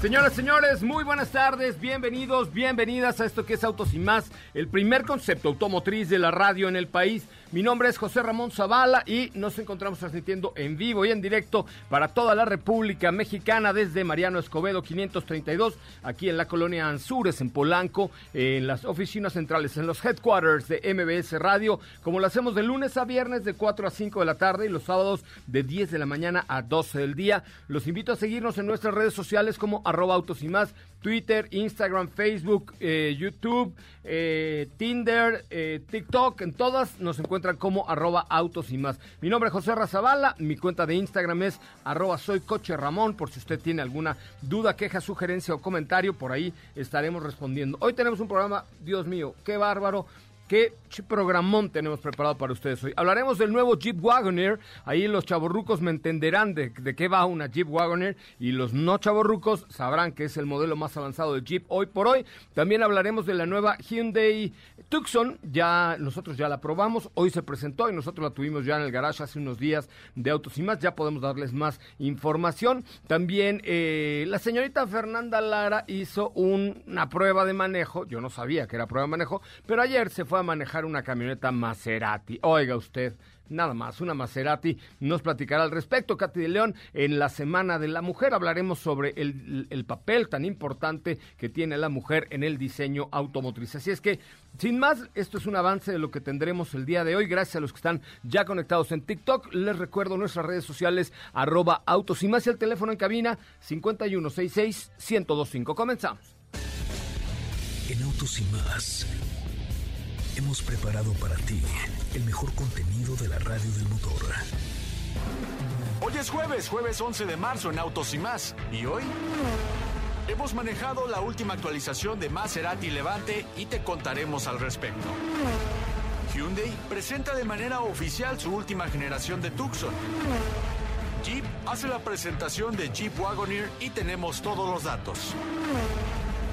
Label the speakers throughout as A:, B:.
A: Señoras, señores, muy buenas tardes, bienvenidos, bienvenidas a esto que es Autos y más, el primer concepto automotriz de la radio en el país. Mi nombre es José Ramón Zavala y nos encontramos transmitiendo en vivo y en directo para toda la República Mexicana desde Mariano Escobedo 532, aquí en la colonia Anzures, en Polanco, en las oficinas centrales, en los headquarters de MBS Radio, como lo hacemos de lunes a viernes de 4 a 5 de la tarde y los sábados de 10 de la mañana a 12 del día. Los invito a seguirnos en nuestras redes sociales como arroba autos y más, Twitter, Instagram, Facebook, eh, YouTube, eh, Tinder, eh, TikTok, en todas nos encuentran como arroba autos y más. Mi nombre es José Razabala, mi cuenta de Instagram es arroba soy coche Ramón, por si usted tiene alguna duda, queja, sugerencia o comentario, por ahí estaremos respondiendo. Hoy tenemos un programa, Dios mío, qué bárbaro qué programón tenemos preparado para ustedes hoy. Hablaremos del nuevo Jeep Wagoneer. Ahí los chavorrucos me entenderán de, de, qué va una Jeep Wagoneer y los no chavorrucos sabrán que es el modelo más avanzado de Jeep hoy por hoy. También hablaremos de la nueva Hyundai Tucson. Ya nosotros ya la probamos. Hoy se presentó y nosotros la tuvimos ya en el garage hace unos días de autos y más. Ya podemos darles más información. También eh, la señorita Fernanda Lara hizo un, una prueba de manejo. Yo no sabía que era prueba de manejo, pero ayer se fue a manejar una camioneta Maserati. Oiga usted, nada más, una Maserati. Nos platicará al respecto, Katy de León. En la Semana de la Mujer hablaremos sobre el, el, papel tan importante que tiene la mujer en el diseño automotriz. Así es que, sin más, esto es un avance de lo que tendremos el día de hoy. Gracias a los que están ya conectados en TikTok. Les recuerdo nuestras redes sociales, arroba autos y más el teléfono en cabina 5166-1025. Comenzamos.
B: En Autos y más hemos preparado para ti el mejor contenido de la radio del motor.
C: Hoy es jueves, jueves 11 de marzo en Autos y más. ¿Y hoy? Hemos manejado la última actualización de Maserati Levante y te contaremos al respecto. Hyundai presenta de manera oficial su última generación de Tucson. Jeep hace la presentación de Jeep Wagoneer y tenemos todos los datos.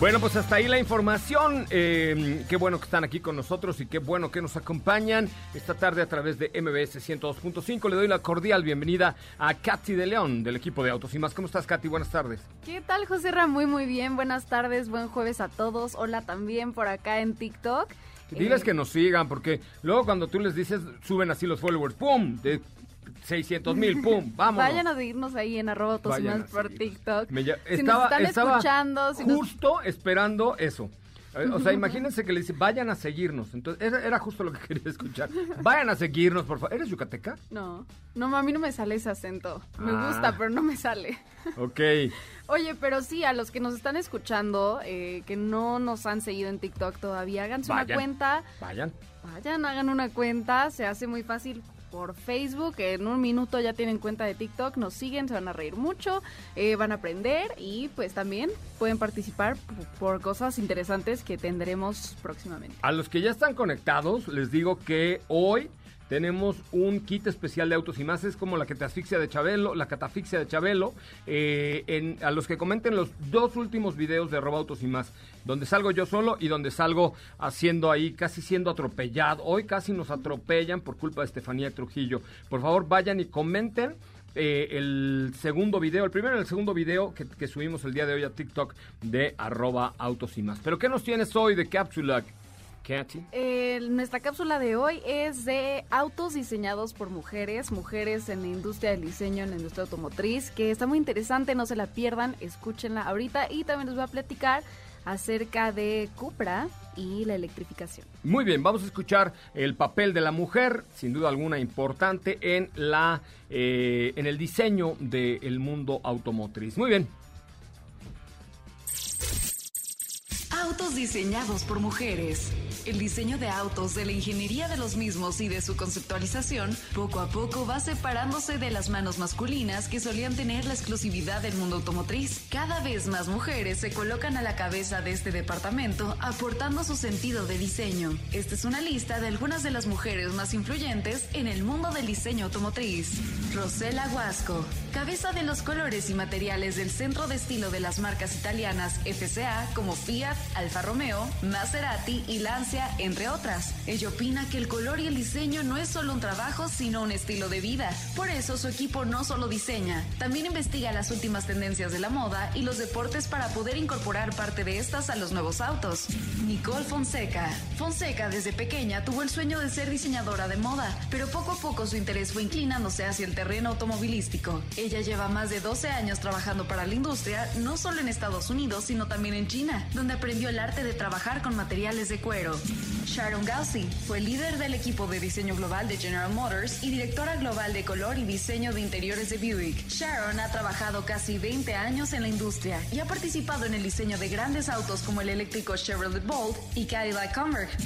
A: Bueno, pues hasta ahí la información. Eh, qué bueno que están aquí con nosotros y qué bueno que nos acompañan esta tarde a través de MBS 102.5. Le doy la cordial bienvenida a Katy de León del equipo de Autos y más. ¿Cómo estás, Katy? Buenas tardes.
D: ¿Qué tal, José Ra? Muy, muy bien. Buenas tardes, buen jueves a todos. Hola también por acá en TikTok.
A: Diles eh... que nos sigan, porque luego cuando tú les dices, suben así los followers, ¡pum! De 600 mil, pum, vamos.
D: Vayan a seguirnos ahí en arroba más por TikTok.
A: Me ya,
D: si
A: estaba,
D: nos están
A: estaba
D: escuchando. Si
A: justo nos... esperando eso. O sea, imagínense que le dice, vayan a seguirnos. Entonces, era, era, justo lo que quería escuchar. Vayan a seguirnos, por favor. ¿Eres yucateca?
D: No, no, a mí no me sale ese acento. Me ah. gusta, pero no me sale.
A: Ok.
D: Oye, pero sí, a los que nos están escuchando, eh, que no nos han seguido en TikTok todavía, háganse
A: vayan,
D: una cuenta.
A: Vayan.
D: Vayan, hagan una cuenta. Se hace muy fácil por Facebook. En un minuto ya tienen cuenta de TikTok, nos siguen, se van a reír mucho, eh, van a aprender y pues también pueden participar por cosas interesantes que tendremos próximamente.
A: A los que ya están conectados, les digo que hoy tenemos un kit especial de autos y más, es como la que te asfixia de Chabelo, la catafixia de Chabelo, eh, a los que comenten los dos últimos videos de Roba Autos y más, donde salgo yo solo y donde salgo haciendo ahí, casi siendo atropellado. Hoy casi nos atropellan por culpa de Estefanía Trujillo. Por favor, vayan y comenten. Eh, el segundo video, el primero y el segundo video que, que, subimos el día de hoy a TikTok de arroba autos y más. Pero ¿qué nos tienes hoy de cápsula?
D: Eh, nuestra cápsula de hoy es de autos diseñados por mujeres, mujeres en la industria del diseño, en la industria automotriz, que está muy interesante, no se la pierdan, escúchenla ahorita y también les voy a platicar acerca de Cupra y la electrificación.
A: Muy bien, vamos a escuchar el papel de la mujer, sin duda alguna importante en la eh, en el diseño del mundo automotriz. Muy bien.
E: Autos diseñados por mujeres. El diseño de autos, de la ingeniería de los mismos y de su conceptualización, poco a poco va separándose de las manos masculinas que solían tener la exclusividad del mundo automotriz. Cada vez más mujeres se colocan a la cabeza de este departamento, aportando su sentido de diseño. Esta es una lista de algunas de las mujeres más influyentes en el mundo del diseño automotriz. Rosela Guasco, cabeza de los colores y materiales del centro de estilo de las marcas italianas FCA como Fiat, Alfa Romeo, Maserati y Lancia entre otras. Ella opina que el color y el diseño no es solo un trabajo, sino un estilo de vida. Por eso su equipo no solo diseña, también investiga las últimas tendencias de la moda y los deportes para poder incorporar parte de estas a los nuevos autos. Nicole Fonseca. Fonseca desde pequeña tuvo el sueño de ser diseñadora de moda, pero poco a poco su interés fue inclinándose hacia el terreno automovilístico. Ella lleva más de 12 años trabajando para la industria, no solo en Estados Unidos, sino también en China, donde aprendió el arte de trabajar con materiales de cuero. Sharon Gauzy fue líder del equipo de diseño global de General Motors y directora global de color y diseño de interiores de Buick. Sharon ha trabajado casi 20 años en la industria y ha participado en el diseño de grandes autos como el eléctrico Chevrolet Bolt y Cadillac Converge.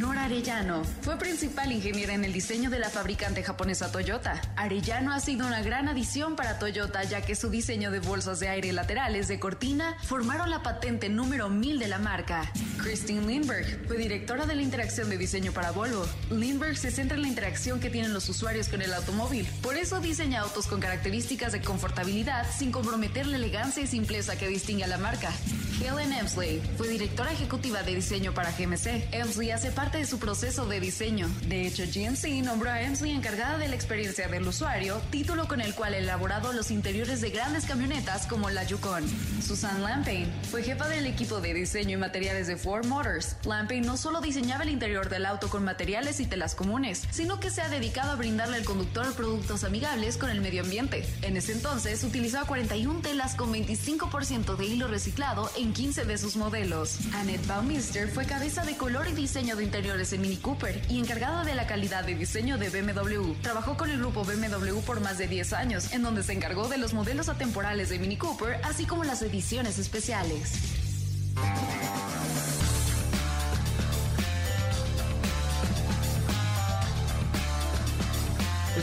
E: Nora Arellano fue principal ingeniera en el diseño de la fabricante japonesa Toyota. Arellano ha sido una gran adición para Toyota ya que su diseño de bolsas de aire laterales de cortina formaron la patente número 1000 de la marca. Christine Lindbergh fue directora de la interacción de diseño para Volvo. Lindbergh se centra en la interacción que tienen los usuarios con el automóvil. Por eso diseña autos con características de confortabilidad sin comprometer la elegancia y simpleza que distingue a la marca. Helen Emsley fue directora ejecutiva de diseño para GMC. Emsley hace parte de su proceso de diseño. De hecho, GMC nombró a Emsley encargada de la experiencia del usuario, título con el cual ha elaborado los interiores de grandes camionetas como la Yukon. Susan Lampain fue jefa del equipo de diseño y materiales de Ford Motors. Lampain no solo diseñaba el interior del auto con materiales y telas comunes, sino que se ha dedicado a brindarle al conductor productos amigables con el medio ambiente. En ese entonces utilizaba 41 telas con 25% de hilo reciclado en 15 de sus modelos. Annette Baumister fue cabeza de color y diseño de interiores en Mini Cooper y encargada de la calidad de diseño de BMW. Trabajó con el grupo BMW por más de 10 años, en donde se encargó de los modelos atemporales de Mini Cooper, así como las ediciones especiales.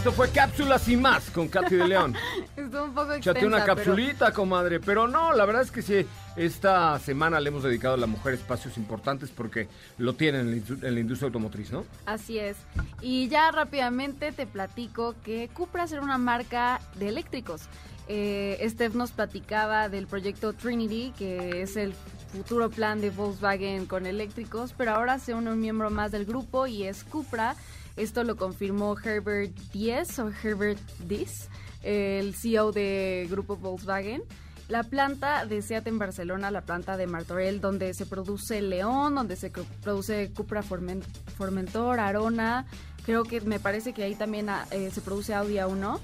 A: Esto fue Cápsulas y más con Katy de León.
D: Estuvo un poco
A: Chate una
D: pero-
A: capsulita, comadre. Pero no, la verdad es que sí, esta semana le hemos dedicado a la mujer espacios importantes porque lo tienen en la, indu- en la industria automotriz, ¿no?
D: Así es. Y ya rápidamente te platico que Cupra será una marca de eléctricos. Eh, Steph nos platicaba del proyecto Trinity, que es el futuro plan de Volkswagen con eléctricos, pero ahora se une un miembro más del grupo y es Cupra. Esto lo confirmó Herbert Diez o Herbert Diez, el CEO de Grupo Volkswagen. La planta de SEAT en Barcelona, la planta de Martorell, donde se produce León, donde se produce Cupra Formen- Formentor, Arona, creo que me parece que ahí también ah, eh, se produce Audi A1,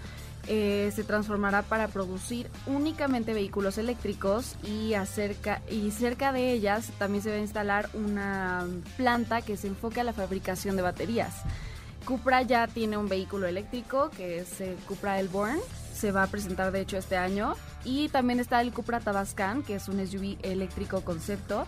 D: eh, se transformará para producir únicamente vehículos eléctricos y, acerca, y cerca de ellas también se va a instalar una planta que se enfoque a la fabricación de baterías. Cupra ya tiene un vehículo eléctrico que es el Cupra Elborn. Se va a presentar de hecho este año. Y también está el Cupra Tabascan, que es un SUV eléctrico concepto.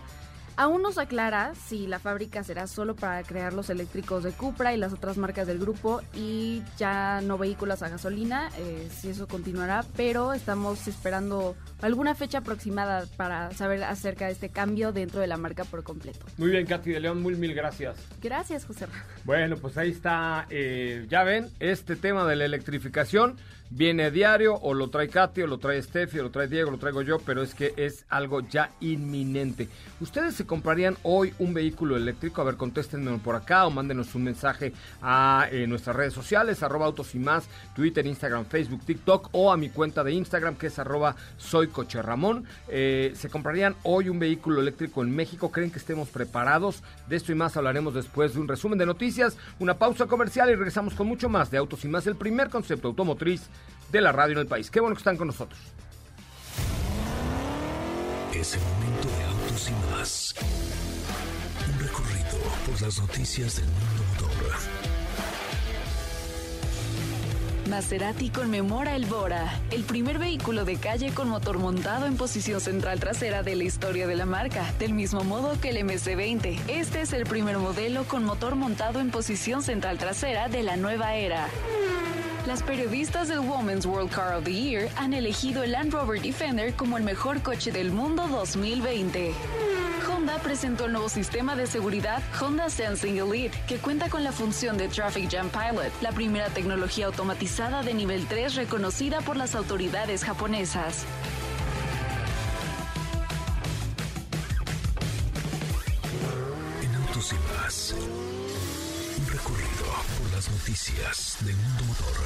D: Aún no se aclara si la fábrica será solo para crear los eléctricos de Cupra y las otras marcas del grupo y ya no vehículos a gasolina, eh, si eso continuará, pero estamos esperando alguna fecha aproximada para saber acerca de este cambio dentro de la marca por completo.
A: Muy bien, Katy de León, muy mil gracias.
D: Gracias, José.
A: Bueno, pues ahí está, eh, ya ven, este tema de la electrificación viene diario, o lo trae Katy, o lo trae Steffi, o lo trae Diego, lo traigo yo, pero es que es algo ya inminente. ¿Ustedes se comprarían hoy un vehículo eléctrico? A ver, contéstenme por acá o mándenos un mensaje a eh, nuestras redes sociales, arroba autos y más, Twitter, Instagram, Facebook, TikTok, o a mi cuenta de Instagram, que es arroba soy coche Ramón. Eh, ¿Se comprarían hoy un vehículo eléctrico en México? ¿Creen que estemos preparados? De esto y más hablaremos después de un resumen de noticias, una pausa comercial y regresamos con mucho más de Autos y más, el primer concepto automotriz de la radio en el país. Qué bueno que están con nosotros.
B: Es el momento de autos y más. Un recorrido por las noticias del mundo motor.
E: Maserati conmemora el Bora, el primer vehículo de calle con motor montado en posición central trasera de la historia de la marca, del mismo modo que el MC20. Este es el primer modelo con motor montado en posición central trasera de la nueva era. Las periodistas del Women's World Car of the Year han elegido el Land Rover Defender como el mejor coche del mundo 2020. Honda presentó el nuevo sistema de seguridad Honda Sensing Elite, que cuenta con la función de Traffic Jam Pilot, la primera tecnología automatizada de nivel 3 reconocida por las autoridades japonesas.
F: En Autos y más, un recorrido por las noticias del mundo motor.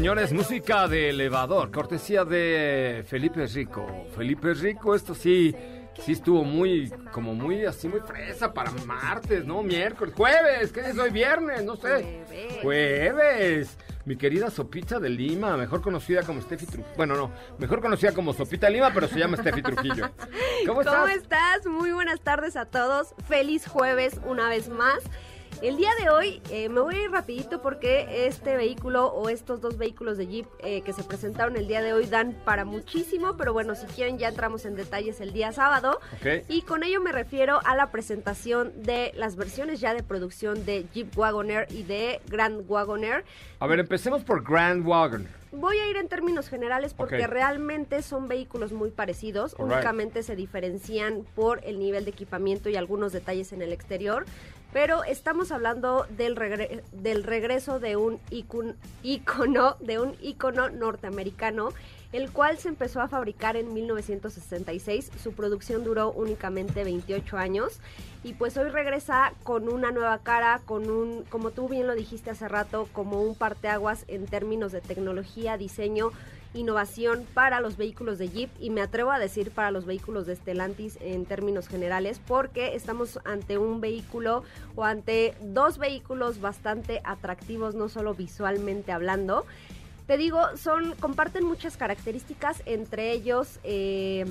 A: Señores, música de elevador, cortesía de Felipe Rico. Felipe Rico, esto sí, sí estuvo muy, como muy así, muy fresa para martes, ¿no? Miércoles, jueves, ¿qué es hoy? Viernes, no sé.
G: Jueves.
A: Jueves. Mi querida Sopita de Lima, mejor conocida como Steffi Trujillo. Bueno, no, mejor conocida como Sopita de Lima, pero se llama Steffi Trujillo. ¿Cómo estás?
H: ¿Cómo estás? Muy buenas tardes a todos. Feliz jueves una vez más. El día de hoy eh, me voy a ir rapidito porque este vehículo o estos dos vehículos de Jeep eh, que se presentaron el día de hoy dan para muchísimo, pero bueno, si quieren ya entramos en detalles el día sábado. Y con ello me refiero a la presentación de las versiones ya de producción de Jeep Wagoneer y de Grand Wagoneer.
A: A ver, empecemos por Grand Wagon.
H: Voy a ir en términos generales porque realmente son vehículos muy parecidos, únicamente se diferencian por el nivel de equipamiento y algunos detalles en el exterior, pero estamos hablando del, regre- del regreso de un icon- icono, de un icono norteamericano, el cual se empezó a fabricar en 1966, su producción duró únicamente 28 años. Y pues hoy regresa con una nueva cara, con un, como tú bien lo dijiste hace rato, como un parteaguas en términos de tecnología, diseño, innovación para los vehículos de Jeep y me atrevo a decir para los vehículos de Stellantis en términos generales porque estamos ante un vehículo o ante dos vehículos bastante atractivos no solo visualmente hablando. Te digo, son comparten muchas características, entre ellos eh,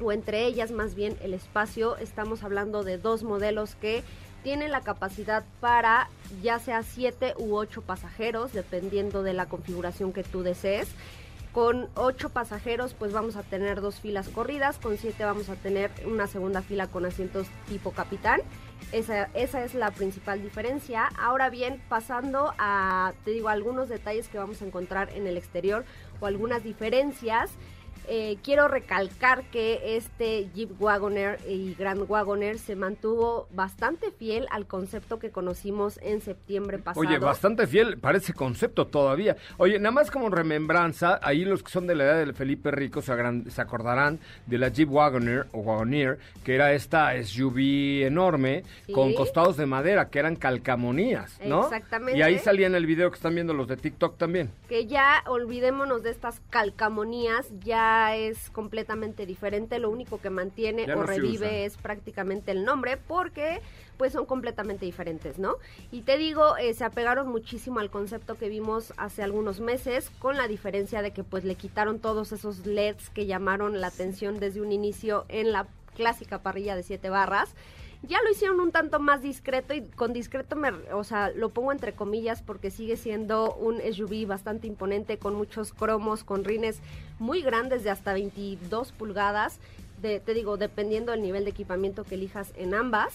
H: o entre ellas más bien el espacio. Estamos hablando de dos modelos que tienen la capacidad para ya sea 7 u 8 pasajeros, dependiendo de la configuración que tú desees. Con 8 pasajeros pues vamos a tener dos filas corridas, con 7 vamos a tener una segunda fila con asientos tipo capitán. Esa, esa es la principal diferencia. Ahora bien, pasando a, te digo, algunos detalles que vamos a encontrar en el exterior o algunas diferencias. Eh, quiero recalcar que este Jeep Wagoner y Grand Wagoner se mantuvo bastante fiel al concepto que conocimos en septiembre pasado.
A: Oye, bastante fiel para ese concepto todavía. Oye, nada más como remembranza, ahí los que son de la edad de Felipe Rico se, agran- se acordarán de la Jeep Wagoner o Wagoneer, que era esta SUV enorme
H: Sí.
A: con costados de madera, que eran calcamonías, ¿no?
H: Exactamente.
A: Y ahí salía en el video que están viendo los de TikTok también.
H: que ya olvidémonos de estas calcamonías, ya es completamente diferente, lo único que mantiene
A: Ya
H: o
A: no
H: revive es prácticamente el nombre porque pues son completamente diferentes, ¿no? Y te digo, eh, se apegaron muchísimo al concepto que vimos hace algunos meses, con la diferencia de que pues le quitaron todos esos LEDs que llamaron la atención desde un inicio en la clásica parrilla de siete barras. Ya lo hicieron un tanto más discreto y con discreto me, o sea, lo pongo entre comillas porque sigue siendo un SUV bastante imponente con muchos cromos, con rines muy grandes de hasta 22 pulgadas, te digo, dependiendo del nivel de equipamiento que elijas en ambas.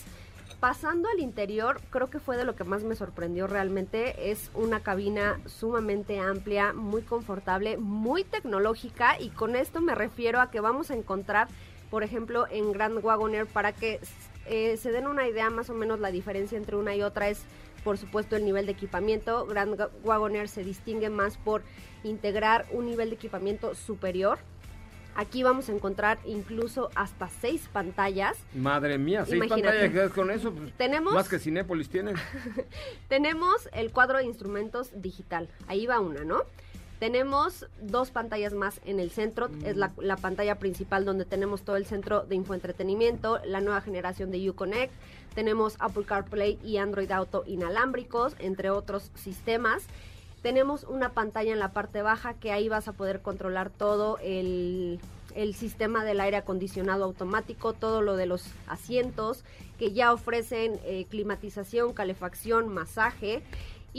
H: Pasando al interior, creo que fue de lo que más me sorprendió realmente. Es una cabina sumamente amplia, muy confortable, muy tecnológica y con esto me refiero a que vamos a encontrar, por ejemplo, en Grand Wagoner para que eh, se den una idea más o menos la diferencia entre una y otra es por supuesto el nivel de equipamiento. Grand Wagoner se distingue más por integrar un nivel de equipamiento superior. Aquí vamos a encontrar incluso hasta seis pantallas.
A: Madre mía, seis
H: Imagínate.
A: pantallas con eso. pues,
H: Tenemos-
A: Más que Cinépolis tienen.
H: Tenemos el cuadro de instrumentos digital. Ahí va una, ¿no? Tenemos dos pantallas más en el centro. Es la, la pantalla principal donde tenemos todo el centro de infoentretenimiento, la nueva generación de Uconnect. Tenemos Apple CarPlay y Android Auto inalámbricos, entre otros sistemas. Tenemos una pantalla en la parte baja que ahí vas a poder controlar todo el, el sistema del aire acondicionado automático, todo lo de los asientos que ya ofrecen eh, climatización, calefacción, masaje.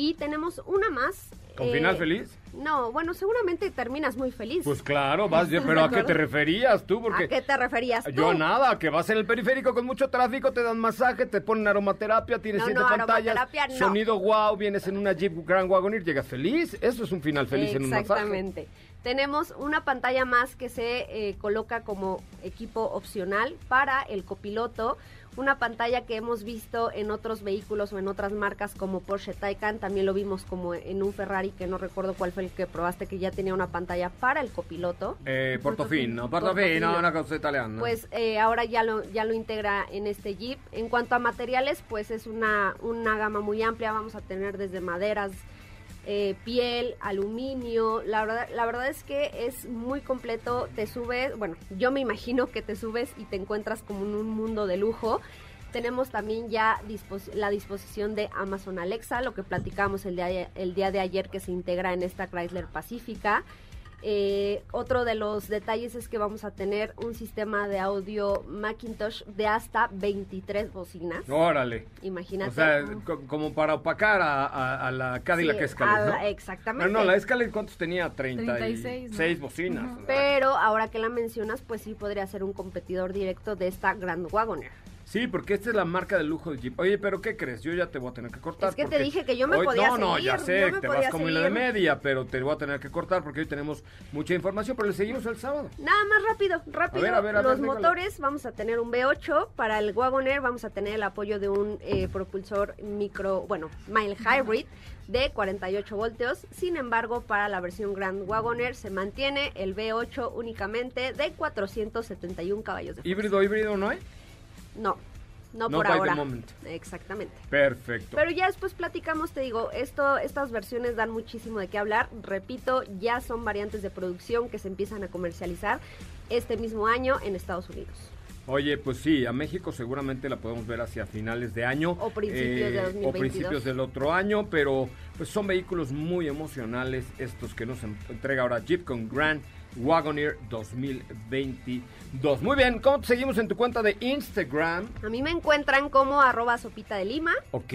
H: Y tenemos una más.
A: ¿Con
H: eh,
A: final feliz?
H: No, bueno, seguramente terminas muy feliz.
A: Pues claro, vas,
H: ¿Estás
A: pero ¿a qué te referías tú? Porque
H: ¿A qué te referías tú?
A: Yo nada, que vas en el periférico con mucho tráfico, te dan masaje, te ponen aromaterapia, tienes
H: No,
A: siete
H: no,
A: pantallas,
H: aromaterapia no.
A: sonido wow, vienes en una Jeep Grand Wagoneer, llegas feliz. Eso es un final feliz en un masaje.
H: Exactamente. Tenemos una pantalla más que se eh, coloca como equipo opcional para el copiloto. Una pantalla que hemos visto en otros vehículos o en otras marcas como Porsche Taycan. También lo vimos como en un Ferrari que no recuerdo cuál fue el que probaste que ya tenía una pantalla para el copiloto.
A: Eh, Portofino,
H: Portofino.
A: Portofino, una cosa italiana.
H: Pues eh, ahora ya lo, ya lo integra en este Jeep. En cuanto a materiales, pues es una, una gama muy amplia. Vamos a tener desde maderas, eh, piel, aluminio. La verdad, la verdad es que es muy completo. Te subes, bueno, yo me imagino que te subes y te encuentras como en un mundo de lujo. Tenemos también ya la disposición de Amazon Alexa, lo que platicamos el día, el día de ayer que se integra en esta Chrysler Pacífica. Eh, otro de los detalles es que vamos a tener un sistema de audio Macintosh de hasta 23 bocinas.
A: Órale.
H: Imagínate.
A: O sea, co- como para opacar a, a- a la Cadillac
H: Sí,
A: Escalade,
H: exactamente.
A: No, no, la Escalade, ¿cuántos tenía? 36
D: 36, ¿no?
A: bocinas.
H: Pero ahora que la mencionas, pues sí podría ser un competidor directo de esta Grand Wagoner.
A: Sí, porque esta es la marca de lujo de Jeep. Oye, pero ¿qué crees? Yo ya te voy a tener que cortar.
H: Es que te dije que yo me
A: hoy-
H: podía
A: No, no, ya sé, te vas como en la de media, pero te voy a tener que cortar porque hoy tenemos mucha información, pero le seguimos el sábado.
H: Nada más rápido, rápido.
A: A ver, a ver, a
H: Los
A: ver, déjalo.
H: motores, vamos a tener un V8. Para el Wagoner vamos a tener el apoyo de un eh, propulsor micro, bueno, mild hybrid de 48 voltios. Sin embargo, para la versión Grand Wagoner se mantiene el V8 únicamente de 471 caballos de fuerza.
A: ¿Híbrido, híbrido no hay?
H: No, no,
A: No
H: por ahora. Exactamente.
A: Perfecto.
H: Pero ya después platicamos, te digo, esto, estas versiones dan muchísimo de qué hablar. Repito, ya son variantes de producción que se empiezan a comercializar este mismo año en Estados Unidos.
A: Oye, pues sí, a México seguramente la podemos ver hacia finales de año.
H: O principios de
A: O
H: 2022.
A: principios del otro año, pero pues son vehículos muy emocionales estos que nos en- entrega ahora Jeep con Grand Wagoneer 2022. Muy bien, ¿cómo te seguimos en tu cuenta de Instagram?
H: A mí me encuentran como arroba sopita de lima.
A: Ok.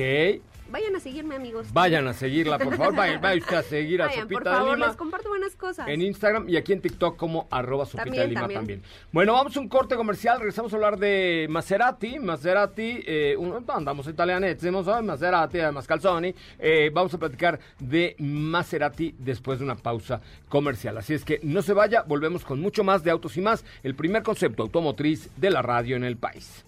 H: Vayan a seguirme, amigos.
A: Vayan a seguirla, por favor. Vayan, vayan usted a seguir a
H: Vayan, por
A: Sopita de
H: favor,
A: Lima.
H: les comparto buenas cosas.
A: En Instagram y aquí en TikTok como arroba Sopita
H: También,
A: de Lima también.
H: también.
A: Bueno, vamos a un corte comercial, regresamos a hablar de Maserati. Maserati, eh, un, andamos italianetti, ¿sabes? Maserati, además Calzoni. Eh, vamos a platicar de Maserati después de una pausa comercial. Así es que no se vaya, volvemos con mucho más de Autos y Más, el primer concepto automotriz de la radio en el país.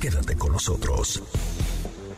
B: Quédate con nosotros.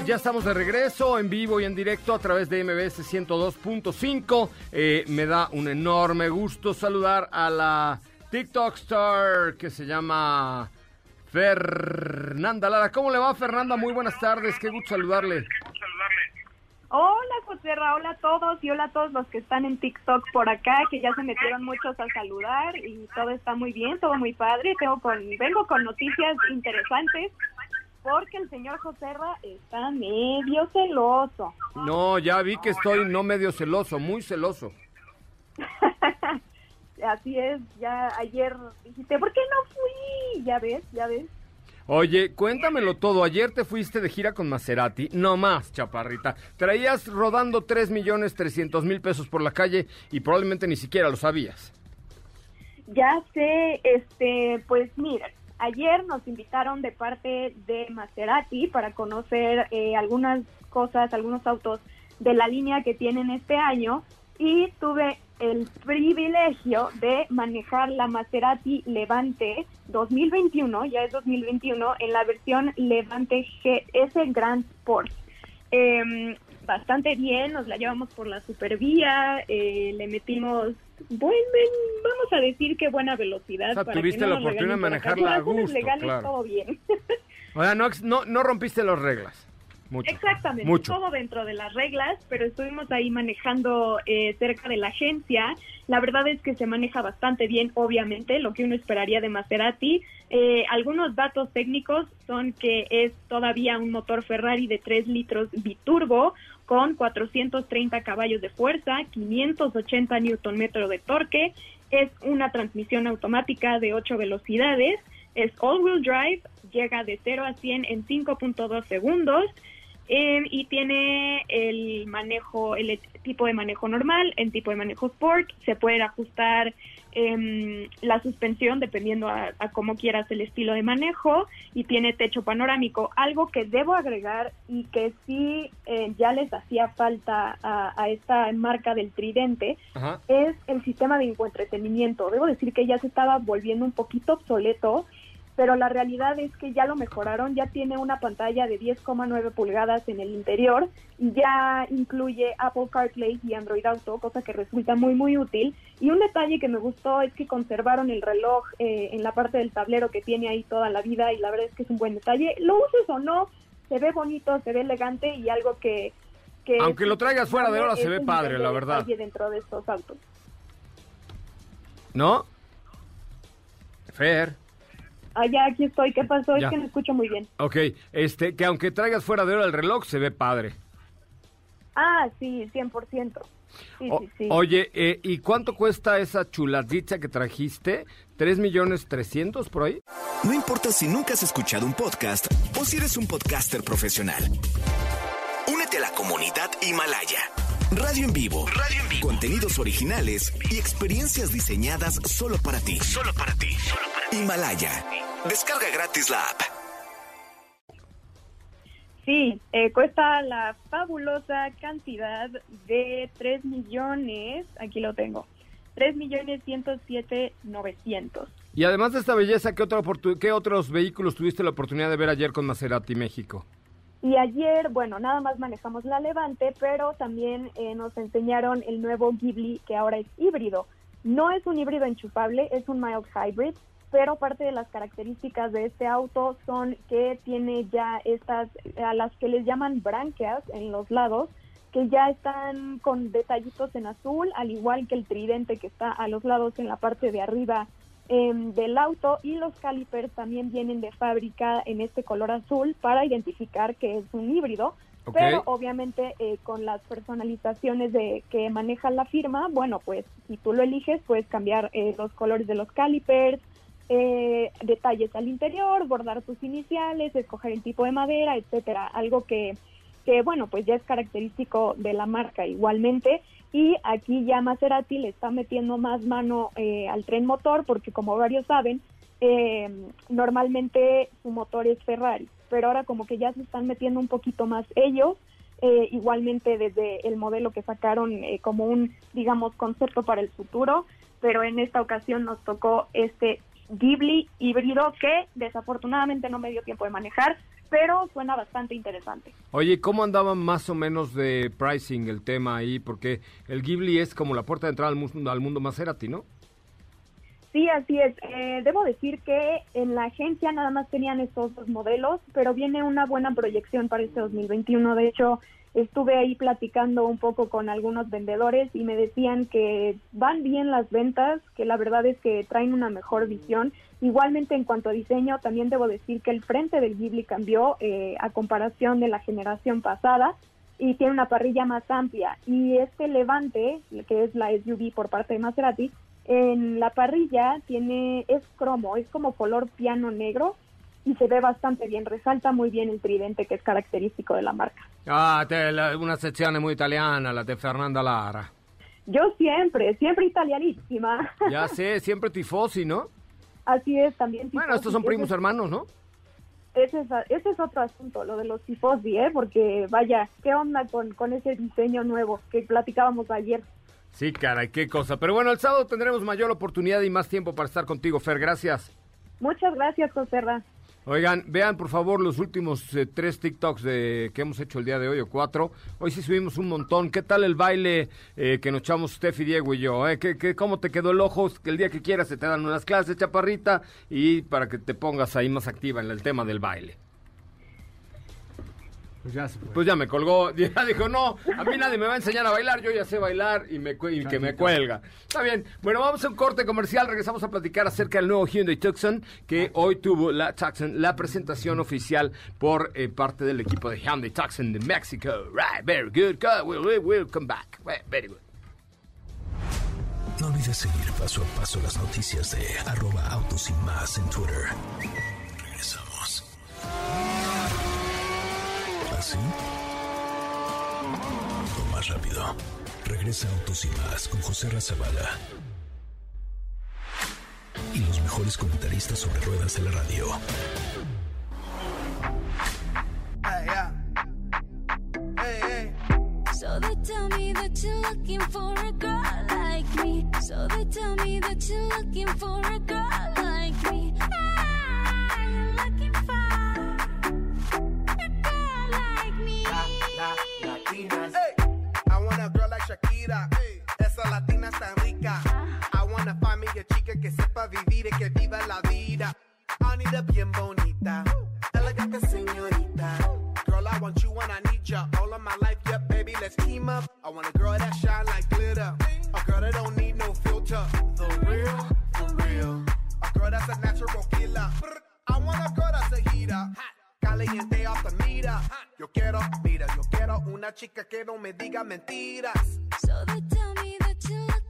A: Ya estamos de regreso en vivo y en directo a través de MBS 102.5. Eh, me da un enorme gusto saludar a la TikTok star que se llama Fernanda Lara. ¿Cómo le va, Fernanda? Muy buenas tardes. Qué gusto saludarle.
I: Hola, José hola a todos y hola a todos los que están en TikTok por acá, que ya se metieron muchos a saludar y todo está muy bien, todo muy padre. Tengo con, vengo con noticias interesantes porque el señor José Ra está medio celoso.
A: No, ya vi que estoy no medio celoso, muy celoso.
I: Así es, ya ayer dijiste, ¿por qué no fui? Ya ves, ya ves.
A: Oye, cuéntamelo todo. Ayer te fuiste de gira con Maserati. No más, chaparrita. Traías rodando 3 millones 300 mil pesos por la calle y probablemente ni siquiera lo sabías.
I: Ya sé, este, pues mira, ayer nos invitaron de parte de Maserati para conocer eh, algunas cosas, algunos autos de la línea que tienen este año y tuve el privilegio de manejar la Maserati Levante 2021, ya es 2021, en la versión Levante GS Grand Sport. Em, bastante bien, nos la llevamos por la supervía, eh, le metimos, buen, vamos a decir que buena velocidad.
A: O sea,
I: para que
A: tuviste
I: no
A: la oportunidad de manejarla a gusto,
I: legales,
A: claro.
I: todo bien.
A: O sea, no, no, no rompiste las reglas. Mucho.
I: Exactamente,
A: Mucho.
I: todo dentro de las reglas, pero estuvimos ahí manejando eh, cerca de la agencia. La verdad es que se maneja bastante bien, obviamente, lo que uno esperaría de Maserati. Eh, algunos datos técnicos son que es todavía un motor Ferrari de 3 litros biturbo con 430 caballos de fuerza, 580 newton metro de torque, es una transmisión automática de 8 velocidades, es all-wheel drive, llega de 0 a 100 en 5.2 segundos eh, y tiene el manejo, el tipo de manejo normal, el tipo de manejo sport, se puede ajustar em, la suspensión dependiendo a, a cómo quieras el estilo de manejo y tiene techo panorámico. Algo que debo agregar y que sí eh, ya les hacía falta a, a esta marca del tridente
A: Ajá.
I: es el sistema de infoentretenimiento. Debo decir que ya se estaba volviendo un poquito obsoleto, pero la realidad es que ya lo mejoraron, ya tiene una pantalla de 10,9 pulgadas en el interior y ya incluye Apple CarPlay y Android Auto, cosa que resulta muy muy útil. Y un detalle que me gustó es que conservaron el reloj eh, en la parte del tablero que tiene ahí toda la vida y la verdad es que es un buen detalle. Lo uses o no, se ve bonito, se ve elegante y algo que... que
A: Aunque lo traigas fuera de hora, se ve padre, la verdad.
I: dentro de estos autos.
A: ¿No? Fer.
I: Ya, aquí estoy. ¿Qué pasó?
A: Ya.
I: Es que no escucho muy bien.
A: Ok, este, que aunque traigas fuera de hora el reloj, se ve padre.
I: Ah, sí, 100%. Sí,
A: O-
I: sí, sí.
A: Oye, eh, ¿y cuánto cuesta esa chuladita que trajiste? ¿Tres millones trescientos por ahí?
J: No importa si nunca has escuchado un podcast o si eres un podcaster profesional. Únete a la comunidad Himalaya. Radio en vivo. Radio en vivo. Contenidos originales y experiencias diseñadas solo para ti. Solo para ti. Himalaya. Descarga gratis la app.
I: Sí, eh, cuesta la fabulosa cantidad de 3 millones, aquí lo tengo, 3 millones 107 900.
A: Y además de esta belleza, ¿qué, otra ¿qué otros vehículos tuviste la oportunidad de ver ayer con Maserati México?
I: Y ayer, bueno, nada más manejamos la Levante, pero también eh, nos enseñaron el nuevo Ghibli, que ahora es híbrido. No es un híbrido enchufable, es un mild hybrid, pero parte de las características de este auto son que tiene ya estas, a las que les llaman branquias en los lados, que ya están con detallitos en azul, al igual que el tridente que está a los lados en la parte de arriba em, del auto y los calipers también vienen de fábrica en este color azul para identificar que es un híbrido. Pero obviamente eh, con las personalizaciones de que maneja la firma, bueno, pues si tú lo eliges puedes cambiar eh, los colores de los calipers, eh, detalles al interior, bordar tus iniciales, escoger el tipo de madera, etcétera. Algo que, que bueno, pues ya es característico de la marca igualmente. Y aquí ya Maserati le está metiendo más mano eh, al tren motor porque como varios saben, eh, normalmente su motor es Ferrari, pero ahora como que ya se están metiendo un poquito más ellos, eh, igualmente desde el modelo que sacaron eh, como un, digamos, concepto para el futuro, pero en esta ocasión nos tocó este Ghibli híbrido que desafortunadamente no me dio tiempo de manejar, pero suena bastante interesante.
A: Oye, ¿cómo andaba más o menos de pricing el tema ahí? Porque el Ghibli es como la puerta de entrada al mundo, al mundo Maserati, ¿no?
I: Sí, así es. Eh, debo decir que en la agencia nada más tenían estos dos modelos, pero viene una buena proyección para este 2021. De hecho, estuve ahí platicando un poco con algunos vendedores y me decían que van bien las ventas, que la verdad es que traen una mejor visión. Igualmente en cuanto a diseño, también debo decir que el frente del Ghibli cambió eh, a comparación de la generación pasada y tiene una parrilla más amplia. Y este Levante, que es la SUV por parte de Maserati, en la parrilla tiene es cromo, es como color piano negro y se ve bastante bien, resalta muy bien el tridente que es característico de la marca.
A: Ah, te- la- una sezione muy italiana, la de Fernanda Lara.
I: Yo siempre, siempre italianísima.
A: Ya sé, siempre tifosi, ¿no?
I: Así es, también.
A: Bueno, estos son
I: tifosi.
A: primos
I: Ese
A: hermanos, ¿no?
I: Ese es, ese es otro asunto, lo de los tifosi, ¿eh? Porque vaya, ¿qué onda con, con ese diseño nuevo que platicábamos ayer?
A: Sí, caray, qué cosa. Pero bueno, el sábado tendremos mayor oportunidad y más tiempo para estar contigo, Fer. Gracias.
I: Muchas gracias, José Ra.
A: Oigan, vean por favor los últimos eh, tres TikToks de, que hemos hecho el día de hoy o cuatro. Hoy sí subimos un montón. ¿Qué tal el baile eh, que nos echamos Steffi, Diego y yo? Eh? ¿Qué, qué, cómo te quedó el ojo? Que el día que quieras se te dan unas clases, chaparrita, y para que te pongas ahí más activa en el tema del baile.
K: Pues ya se fue.
A: Pues ya me colgó, ya dijo, no, a mí nadie me va a enseñar a bailar, yo ya sé bailar y, me, y que me cuelga. Está bien, bueno, vamos a un corte comercial, regresamos a platicar acerca del nuevo Hyundai Tucson, que hoy tuvo la Tucson, la presentación oficial por eh, parte del equipo de Hyundai Tucson de México. Right, very good, good, we'll, we'll, we'll come back, very good.
B: No olvides seguir paso a paso las noticias de arroba autos y más en Twitter. ¿Así? O más rápido. Regresa Autos y más con José Razabala. Y los mejores comentaristas sobre ruedas de la radio.
L: Hey, yeah. Hey, hey.
M: So they tell me that you're looking for a girl like me. So they tell me that you're looking for a
L: vivir y que viva la vida. Anita bien bonita, elegante señorita. Girl, I want you when I need ya. All of my life, yeah, baby, let's team up. I want a girl that shine like glitter. A girl that don't need no filter. The real, the real. A girl that's a natural killer. I want a girl that's a heater. Caliente off the meter.
K: Yo quiero, mira, yo quiero una chica que no me diga mentiras.
M: So they tell me that you're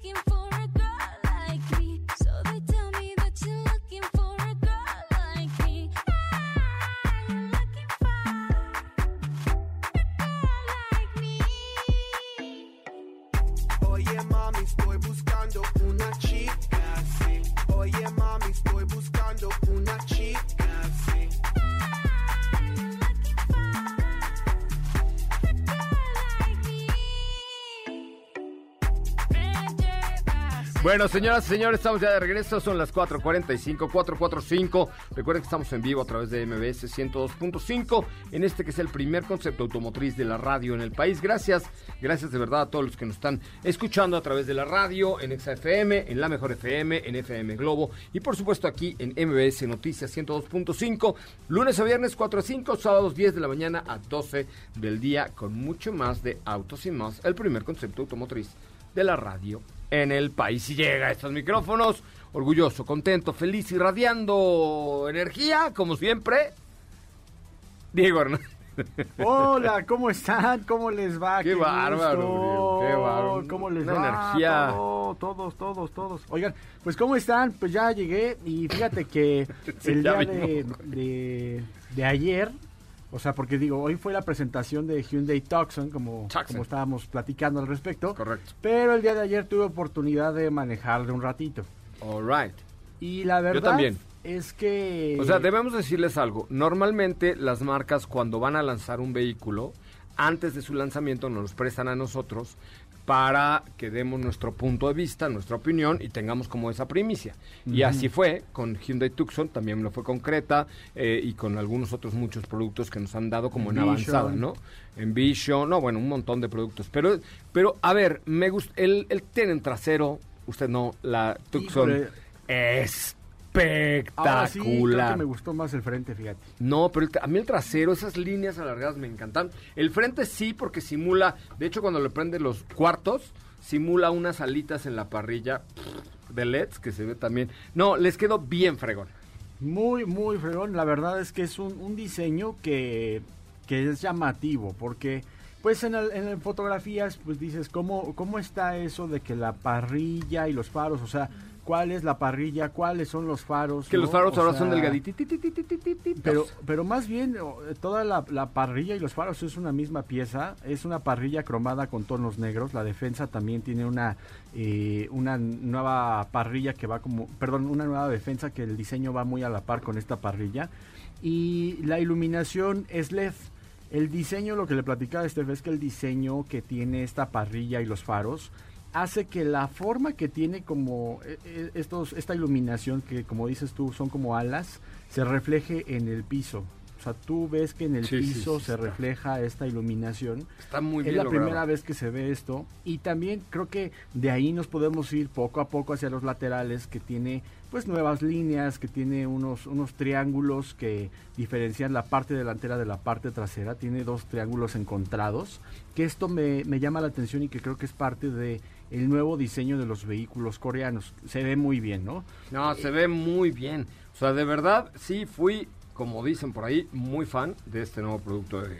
A: Bueno, señoras y señores, estamos ya de regreso. Son las 4:45, 4:45. Recuerden que estamos en vivo a través de MBS 102.5 en este que es el primer concepto automotriz de la radio en el país. Gracias, gracias de verdad a todos los que nos están escuchando a través de la radio, en XFM, en La Mejor FM, en FM Globo y por supuesto aquí en MBS Noticias 102.5. Lunes a viernes 4 a 5, sábados 10 de la mañana a 12 del día con mucho más de Autos y Más, el primer concepto automotriz de la radio en el país. Y llega a estos micrófonos, orgulloso, contento, feliz, irradiando energía, como siempre. Diego Hernández.
N: Hola, ¿cómo están? ¿Cómo les va?
A: Qué bárbaro,
N: gusto.
A: Uriel, qué bárbaro.
N: ¿Cómo les
A: Una
N: va?
A: energía.
N: Todo, todos, todos, todos. Oigan, pues ¿cómo están? Pues ya llegué y fíjate que
A: Sí,
N: el día de, de, de ayer, o sea, porque digo, hoy fue la presentación de Hyundai Tucson, como, como estábamos platicando al respecto.
A: Correcto.
N: Pero el día de ayer tuve oportunidad de manejarle un ratito.
A: All right.
N: Y la verdad
A: también.
N: es que...
A: O sea, debemos decirles algo. Normalmente las marcas cuando van a lanzar un vehículo, antes de su lanzamiento nos prestan a nosotros para que demos nuestro punto de vista, nuestra opinión y tengamos como esa primicia. Y así fue con Hyundai Tucson, también lo fue con Creta eh, y con algunos otros muchos productos que nos han dado como en avanzada, ¿no? Envision, no, bueno, un montón de productos. Pero, pero a ver, me gusta, el, el tienen trasero, usted no, la Tucson
N: Híjole.
A: es
N: Ahora sí, creo
A: espectacular.
N: que me gustó más el frente, fíjate.
A: No, pero el a mí el trasero, esas líneas alargadas me encantan. El frente sí, porque simula, de hecho cuando le prende los cuartos, simula unas alitas en la parrilla de LEDs que se ve también. No, les quedó bien fregón.
N: Muy, muy fregón. La verdad es que es un, un diseño que, que es llamativo, porque pues en, el- en fotografías pues dices, ¿cómo, ¿cómo está eso de que la parrilla y los faros, o sea, cuál es la parrilla, cuáles son los faros?
A: Que los faros
N: O
A: ahora son delgaditos.
N: Pero, pero más bien, o- toda la, la parrilla y los faros es una misma pieza, es una parrilla cromada con tonos negros, la defensa también tiene una, eh, una nueva parrilla que va como, perdón, una nueva defensa que el diseño va muy a la par con esta parrilla, y la iluminación es LED. El diseño, lo que le platicaba Steph, es que el diseño que tiene esta parrilla y los faros hace que la forma que tiene como eh, eh, estos esta iluminación que como dices tú son como alas se refleje en el piso. O sea, tú ves que en el
A: Sí,
N: piso
A: sí,
N: se
A: está.
N: refleja esta iluminación.
A: Está muy
N: es
A: bien
N: la
A: logrado.
N: primera vez que se ve esto y también creo que de ahí nos podemos ir poco a poco hacia los laterales que tiene pues nuevas líneas, que tiene unos unos triángulos que diferencian la parte delantera de la parte trasera, tiene dos triángulos encontrados, que esto me, me llama la atención y que creo que es parte de el nuevo diseño de los vehículos coreanos. Se ve muy bien, ¿no?
A: No, se ve muy bien. O sea, de verdad, sí fui, como dicen por ahí, muy fan de este nuevo producto de,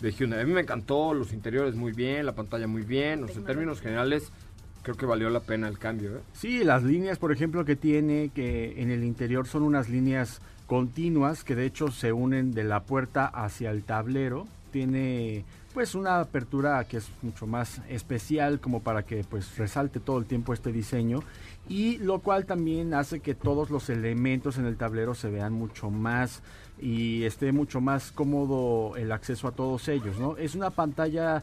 A: de Hyundai. A mí me encantó, los interiores muy bien, la pantalla muy bien. O sea, en términos generales, creo que valió la pena el cambio. ¿eh?
N: Sí, las líneas, por ejemplo, que tiene, que en el interior son unas líneas continuas que de hecho se unen de la puerta hacia el tablero. Tiene pues una apertura que es mucho más especial como para que pues resalte todo el tiempo este diseño y lo cual también hace que todos los elementos en el tablero se vean mucho más y esté mucho más cómodo el acceso a todos ellos, ¿no? Es una pantalla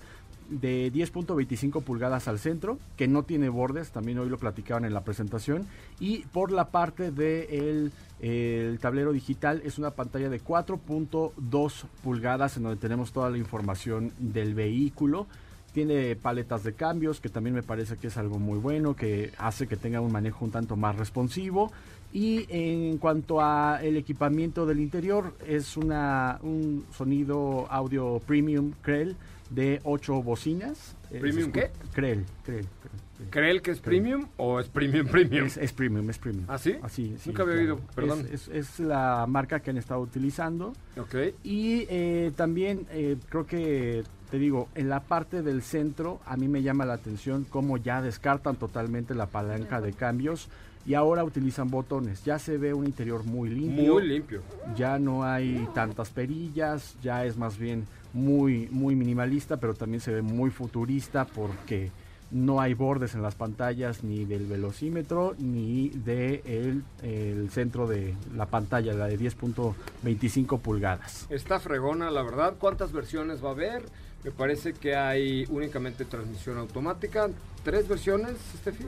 N: de 10.25 pulgadas al centro, que no tiene bordes, también hoy lo platicaban en la presentación, y por la parte del el tablero digital es una pantalla de 4.2 pulgadas en donde tenemos toda la información del vehículo. Tiene paletas de cambios, que también me parece que es algo muy bueno, que hace que tenga un manejo un tanto más responsivo. Y en cuanto a el equipamiento del interior, es una, un sonido audio premium Krell de 8 bocinas. Eh,
A: ¿Premium qué?
N: Creel, Creel. Creel.
A: ¿Creel que es premium o es premium premium?
N: Es, es premium, es premium.
A: ¿Ah, sí?
N: Así, sí,
A: Nunca había
N: claro.
A: oído, perdón.
N: Es, es- es la marca que han estado utilizando.
A: Ok.
N: Y eh, también eh, creo que, te digo, en la parte del centro a mí me llama la atención cómo ya descartan totalmente la palanca de cambios y ahora utilizan botones. Ya se ve un interior muy limpio.
A: Muy limpio.
N: Ya no hay tantas perillas, ya es más bien muy, muy minimalista, pero también se ve muy futurista porque no hay bordes en las pantallas ni del velocímetro ni del de el centro de la pantalla, la de 10.25 pulgadas.
A: Está fregona, la verdad. ¿Cuántas versiones va a haber? Me parece que hay únicamente transmisión automática. ¿Tres versiones, Steffi?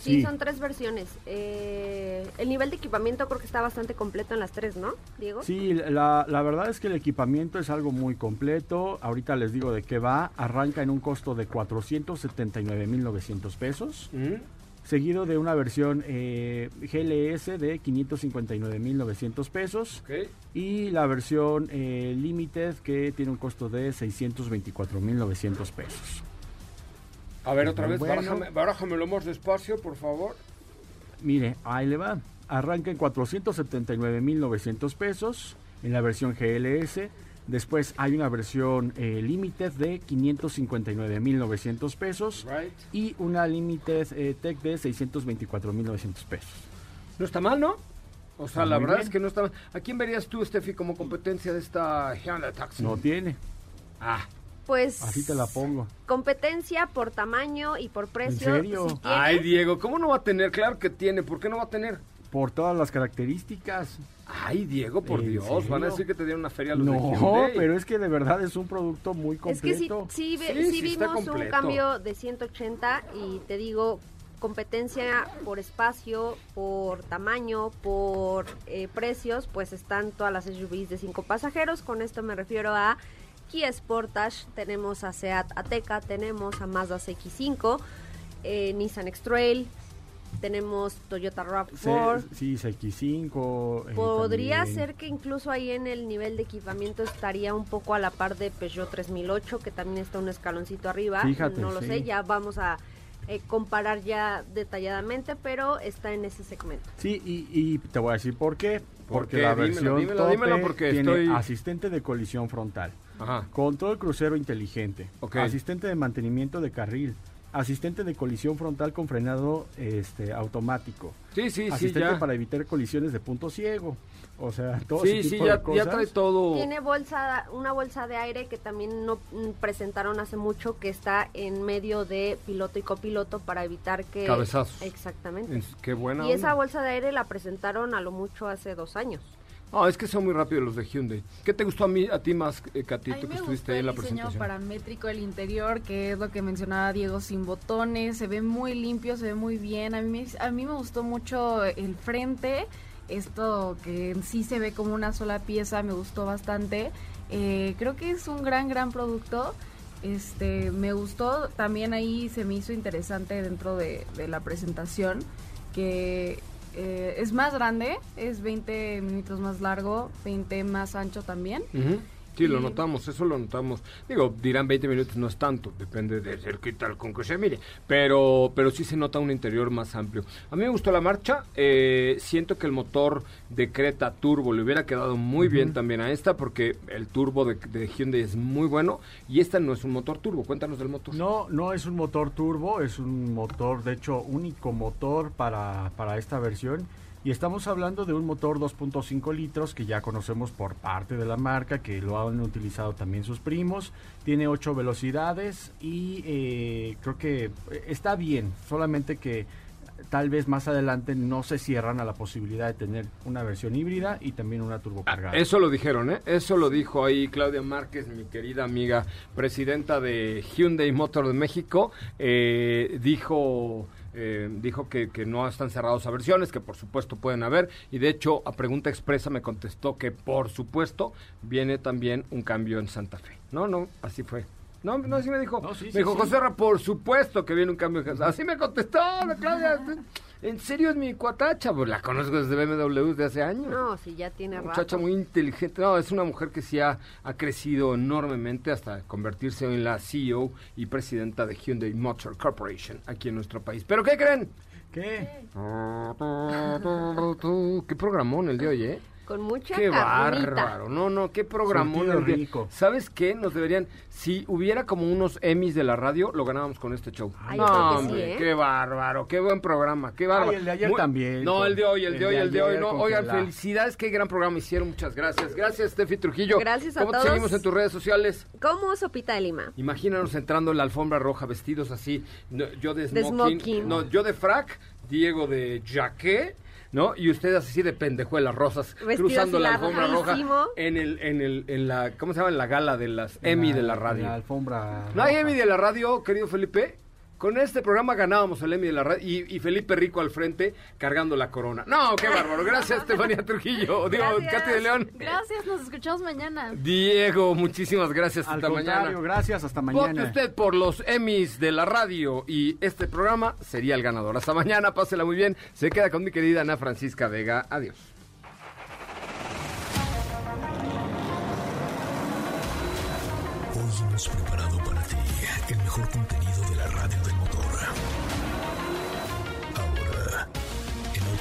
H: Sí,
N: Sí.
H: son tres versiones. Eh, el nivel de equipamiento creo que está bastante completo en las tres, ¿no, Diego?
N: Sí, la, la verdad es que el equipamiento es algo muy completo. Ahorita les digo de qué va. Arranca en un costo de 479.900 pesos.
A: ¿Mm?
N: Seguido de una versión eh, GLS de 559.900 pesos. Y la versión eh, Limited que tiene un costo de 624.900 pesos.
A: A ver, otra vez,
N: Bueno.
A: barájame, barájamelo más despacio, por favor.
N: Mire, ahí le va. Arranca en 479.900 pesos en la versión GLS. Después hay una versión eh, Limited de 559.900 pesos.
A: Right.
N: Y una Limited eh, Tech de 624.900 pesos.
A: No está mal, ¿no? O sea,
N: Está
A: la verdad
N: bien.
A: es que no está mal. ¿A quién verías tú, Steffi, como competencia de esta Hyundai Taxi?
N: No tiene.
A: Ah,
H: Pues
N: Así te la pongo.
H: competencia por tamaño y por precio.
N: serio?
H: sí tiene.
A: Ay, Diego, ¿cómo no va a tener? Claro que tiene. ¿Por qué no va a tener?
N: Por todas las características.
A: Ay, Diego, por
N: ¿En
A: Dios.
N: serio?
A: Van a decir que te dieron una feria a los de
N: No,
A: Hyundai.
N: pero es que de verdad es un producto muy
H: Es que sí,
N: completo.
H: sí,
A: Sí,
H: sí
A: sí está
H: vimos un
A: completo.
H: cambio de 180 y te digo, competencia por espacio, por tamaño, por eh, precios, pues están todas las SUVs de cinco pasajeros. Con esto me refiero a Kia Sportage, tenemos a Seat Ateca, tenemos a Mazda CX-5, eh, Nissan X-Trail, tenemos Toyota
N: Se-
H: RAV4.
N: sí, CX5. eh,
H: Podría
N: también.
H: ser que incluso ahí en el nivel de equipamiento estaría un poco a la par de Peugeot 3008, que también está un escaloncito arriba.
N: Fíjate,
H: no lo
N: sí.
H: sé, ya vamos a eh, comparar ya detalladamente, pero está en ese segmento.
N: Sí, y, y te voy a decir por qué.
A: ¿Por
N: Porque
A: qué?
N: la
A: Dímelo,
N: versión
A: dímelo,
N: tope
A: dímelo, porque
N: tiene
A: estoy-
N: asistente de colisión frontal,
A: Ajá.
N: control crucero inteligente, asistente de mantenimiento de carril, asistente de colisión frontal con frenado este automático,
A: Sí, sí, sí,
N: asistente
A: ya.
N: para evitar colisiones de punto ciego. O sea, todo
A: Sí,
N: ese
A: sí,
N: tipo
A: ya,
N: de
A: ya
N: cosas.
A: trae todo.
H: Tiene bolsa, una bolsa de aire que también no presentaron hace mucho, que está en medio de piloto y copiloto para evitar que...
A: Cabezazos.
H: Exactamente.
A: Es- Qué buena.
H: Y esa bolsa de aire la presentaron a lo mucho hace dos años.
A: No, es que son muy rápidos los de Hyundai. ¿Qué te gustó a mí, a ti más, eh, Katy, tú que estuviste
D: gustó
A: ahí en
D: el
A: la
D: diseño
A: presentación?
D: paramétrico del interior, que es lo que mencionaba Diego, sin botones, se ve muy limpio, se ve muy bien. A mí, me- a mí me gustó mucho el frente, esto que en sí se ve como una sola pieza, me gustó bastante. Eh, creo que es un gran, gran producto. Este, me gustó, también ahí se me hizo interesante dentro de, de la presentación, que eh, es más grande, es 20 minutos más largo, 20 más ancho también.
A: Ujú. Sí, lo notamos, eso lo notamos. Digo, dirán 20 minutos no es tanto, depende de cerquita al con que se mire, pero, pero sí se nota un interior más amplio. A mí me gustó la marcha, eh, siento que el motor de Creta Turbo le hubiera quedado muy bien también a esta, porque el turbo de, de Hyundai es muy bueno, y esta no es un motor turbo, cuéntanos del motor.
N: No, no es un motor turbo, es un motor, de hecho, único motor para, para esta versión. Y estamos hablando de un motor 2.5 litros que ya conocemos por parte de la marca, que lo han utilizado también sus primos. Tiene 8 velocidades y eh, creo que eh, está bien, solamente que tal vez más adelante no se cierran a la posibilidad de tener una versión híbrida y también una turbocargada.
A: Eso lo dijeron, ¿eh? Eso lo dijo ahí Claudia Márquez, mi querida amiga, presidenta de Hyundai Motor de México. Eh, dijo eh, dijo que, que no están cerrados a versiones, que por supuesto pueden haber. Y de hecho, a pregunta expresa me contestó que por supuesto viene también un cambio en Santa Fe. No, no, así fue. No, no, así me dijo.
N: No, sí,
A: me
N: sí,
A: dijo,
N: sí.
A: José Ra, por supuesto que viene un cambio. en Así me contestó la Claudia. En serio es mi cuatacha, pues la conozco desde BMW de hace años.
H: No, si ya tiene rato.
A: Muchacha muy inteligente. No, es una mujer que sí ha, ha crecido enormemente hasta convertirse en la CEO y presidenta de Hyundai Motor Corporation aquí en nuestro país. ¿Pero qué creen?
N: ¿Qué?
A: Qué programón el de hoy, ¿eh?
H: Con mucha
A: Qué
H: carnita.
A: bárbaro. No, no, qué programón
N: rico.
A: ¿Sabes qué? Nos deberían, si hubiera como unos Emmys de la radio, lo ganábamos con este show.
H: Ay,
A: no,
H: yo creo que sí,
A: hombre,
H: ¿eh?
A: qué bárbaro, qué buen programa, qué bárbaro.
N: Ay, el de ayer también,
A: No,
N: con-
A: el de hoy, el de hoy,
N: de
A: el de hoy.
N: ayer
A: No,
N: con
A: oigan, felicidades, qué gran programa hicieron. Muchas gracias. Gracias, Steffi Trujillo.
H: Gracias a
A: ¿Cómo te
H: todos.
A: seguimos en tus redes sociales?
H: Como sopita de lima.
A: Imagínanos entrando en la alfombra roja, vestidos así, no, yo de
H: De
A: smoking,
H: smoking.
A: no, yo de frac, Diego de jaque, ¿no? Y ustedes así de pendejuelas rosas,
H: Vestido
A: cruzando la alfombra roja en el, en el, en la, ¿cómo se llama? En la gala de las Emmy de la radio.
N: La alfombra.
A: ¿No hay. Emmy de la radio, querido Felipe? Con este programa ganábamos el Emmy de la radio y, y Felipe Rico al frente cargando la corona. No, qué bárbaro. Gracias, Estefanía Trujillo. Digo,
H: Gracias.
A: Katy de León.
D: Gracias, nos escuchamos mañana.
A: Diego, muchísimas gracias.
N: Al
A: Hasta
N: contrario,
A: mañana.
N: gracias, hasta
A: Vote
N: mañana.
A: usted por los Emmys de la radio y este programa sería el ganador. Hasta mañana, pásela muy bien. Se queda con mi querida Ana Francisca Vega. Adiós.
B: Hoy hemos preparado para ti el mejor contenido